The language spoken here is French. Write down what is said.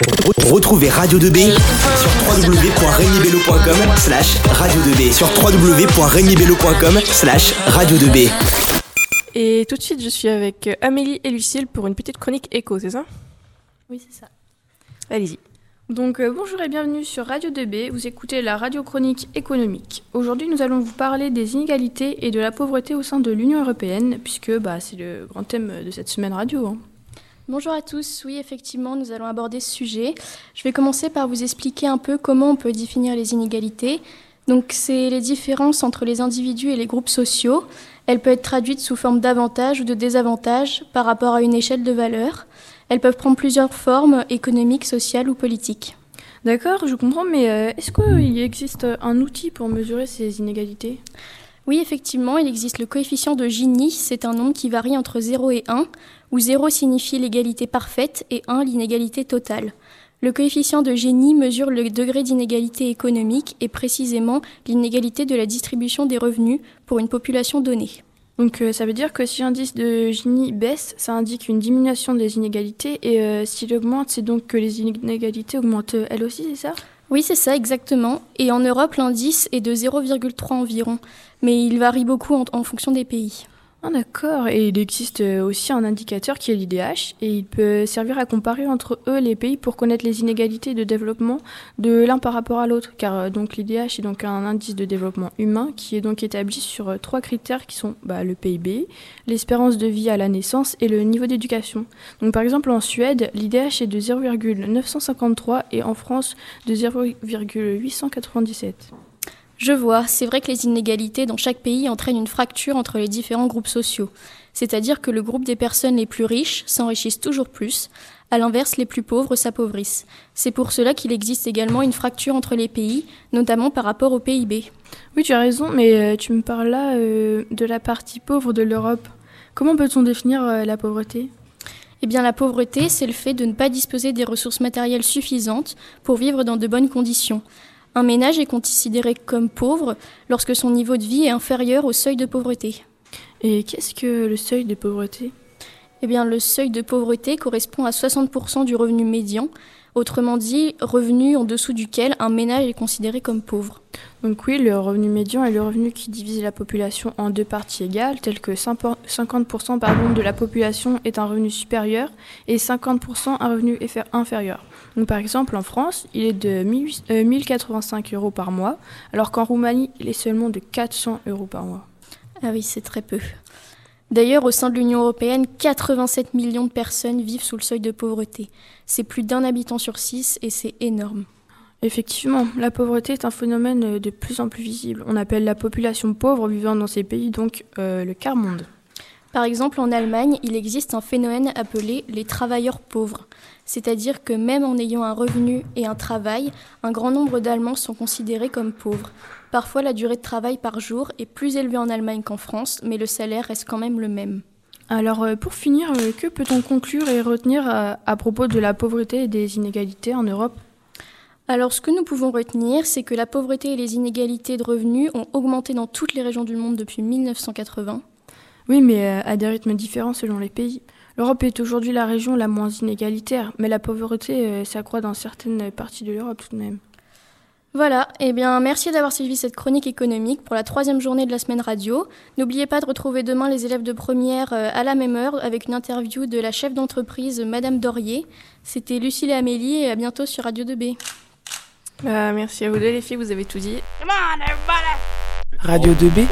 Retrouvez Radio 2B sur www.regnibello.com slash radio 2B sur www.regnibello.com slash radio 2B. Et tout de suite, je suis avec Amélie et Lucille pour une petite chronique écho, c'est ça? Oui, c'est ça. Allez-y. Donc euh, bonjour et bienvenue sur Radio 2B, vous écoutez la radio chronique économique. Aujourd'hui nous allons vous parler des inégalités et de la pauvreté au sein de l'Union Européenne, puisque bah, c'est le grand thème de cette semaine radio. hein. Bonjour à tous. Oui, effectivement, nous allons aborder ce sujet. Je vais commencer par vous expliquer un peu comment on peut définir les inégalités. Donc, c'est les différences entre les individus et les groupes sociaux. Elles peuvent être traduites sous forme d'avantages ou de désavantages par rapport à une échelle de valeur. Elles peuvent prendre plusieurs formes économiques, sociales ou politiques. D'accord, je comprends, mais euh, est-ce qu'il existe un outil pour mesurer ces inégalités? Oui, effectivement, il existe le coefficient de Gini. C'est un nombre qui varie entre 0 et 1, où 0 signifie l'égalité parfaite et 1 l'inégalité totale. Le coefficient de Gini mesure le degré d'inégalité économique et précisément l'inégalité de la distribution des revenus pour une population donnée. Donc euh, ça veut dire que si l'indice de Gini baisse, ça indique une diminution des inégalités, et euh, s'il augmente, c'est donc que les inégalités augmentent euh, elles aussi, c'est ça? Oui, c'est ça exactement. Et en Europe, l'indice est de 0,3 environ, mais il varie beaucoup en, en fonction des pays. Ah d'accord, et il existe euh, aussi un indicateur qui est l'IDH, et il peut servir à comparer entre eux les pays pour connaître les inégalités de développement de l'un par rapport à l'autre, car euh, donc l'IDH est donc un indice de développement humain qui est donc établi sur euh, trois critères qui sont bah, le PIB, l'espérance de vie à la naissance et le niveau d'éducation. Donc par exemple en Suède, l'IDH est de 0,953 et en France de 0,897. Je vois, c'est vrai que les inégalités dans chaque pays entraînent une fracture entre les différents groupes sociaux. C'est-à-dire que le groupe des personnes les plus riches s'enrichissent toujours plus, à l'inverse, les plus pauvres s'appauvrissent. C'est pour cela qu'il existe également une fracture entre les pays, notamment par rapport au PIB. Oui, tu as raison, mais euh, tu me parles là euh, de la partie pauvre de l'Europe. Comment peut-on définir euh, la pauvreté? Eh bien, la pauvreté, c'est le fait de ne pas disposer des ressources matérielles suffisantes pour vivre dans de bonnes conditions. Un ménage est considéré comme pauvre lorsque son niveau de vie est inférieur au seuil de pauvreté. Et qu'est-ce que le seuil de pauvreté? Eh bien, le seuil de pauvreté correspond à 60% du revenu médian, autrement dit, revenu en dessous duquel un ménage est considéré comme pauvre. Donc oui, le revenu médian est le revenu qui divise la population en deux parties égales, telles que 50% pardon, de la population est un revenu supérieur et 50% un revenu inférieur. Donc par exemple, en France, il est de 1008 euh, 1085 euros par mois, alors qu'en Roumanie, il est seulement de 400 euros par mois. Ah oui, c'est très peu. D'ailleurs, au sein de l'Union européenne, 87 millions de personnes vivent sous le seuil de pauvreté. C'est plus d'un habitant sur six et c'est énorme. Effectivement, la pauvreté est un phénomène euh, de plus en plus visible. On appelle la population pauvre vivant dans ces pays donc euh, le quart-monde. Par exemple, en Allemagne, il existe un phénomène appelé les travailleurs pauvres. C'est-à-dire que même en ayant un revenu et un travail, un grand nombre d'Allemands sont considérés comme pauvres. Parfois, la durée de travail par jour est plus élevée en Allemagne qu'en France, mais le salaire reste quand même le même. Alors euh, pour finir, euh, que peut-on conclure et retenir euh, à propos de la pauvreté et des inégalités en Europe? Alors, ce que nous pouvons retenir, c'est que la pauvreté et les inégalités de revenus ont augmenté dans toutes les régions du monde depuis 1980. Oui, mais euh, à des rythmes différents selon les pays. L'Europe est aujourd'hui la région la moins inégalitaire, mais la pauvreté euh, s'accroît dans certaines parties de l'Europe tout de même. Voilà, eh bien merci d'avoir suivi cette chronique économique pour la troisième journée de la semaine radio. N'oubliez pas de retrouver demain les élèves de première euh, à la même heure avec une interview de la chef d'entreprise Madame Dorier. C'était Lucille et Amélie et à bientôt sur Radio 2B. Euh, merci à vous deux les filles, vous avez tout dit. Radio 2B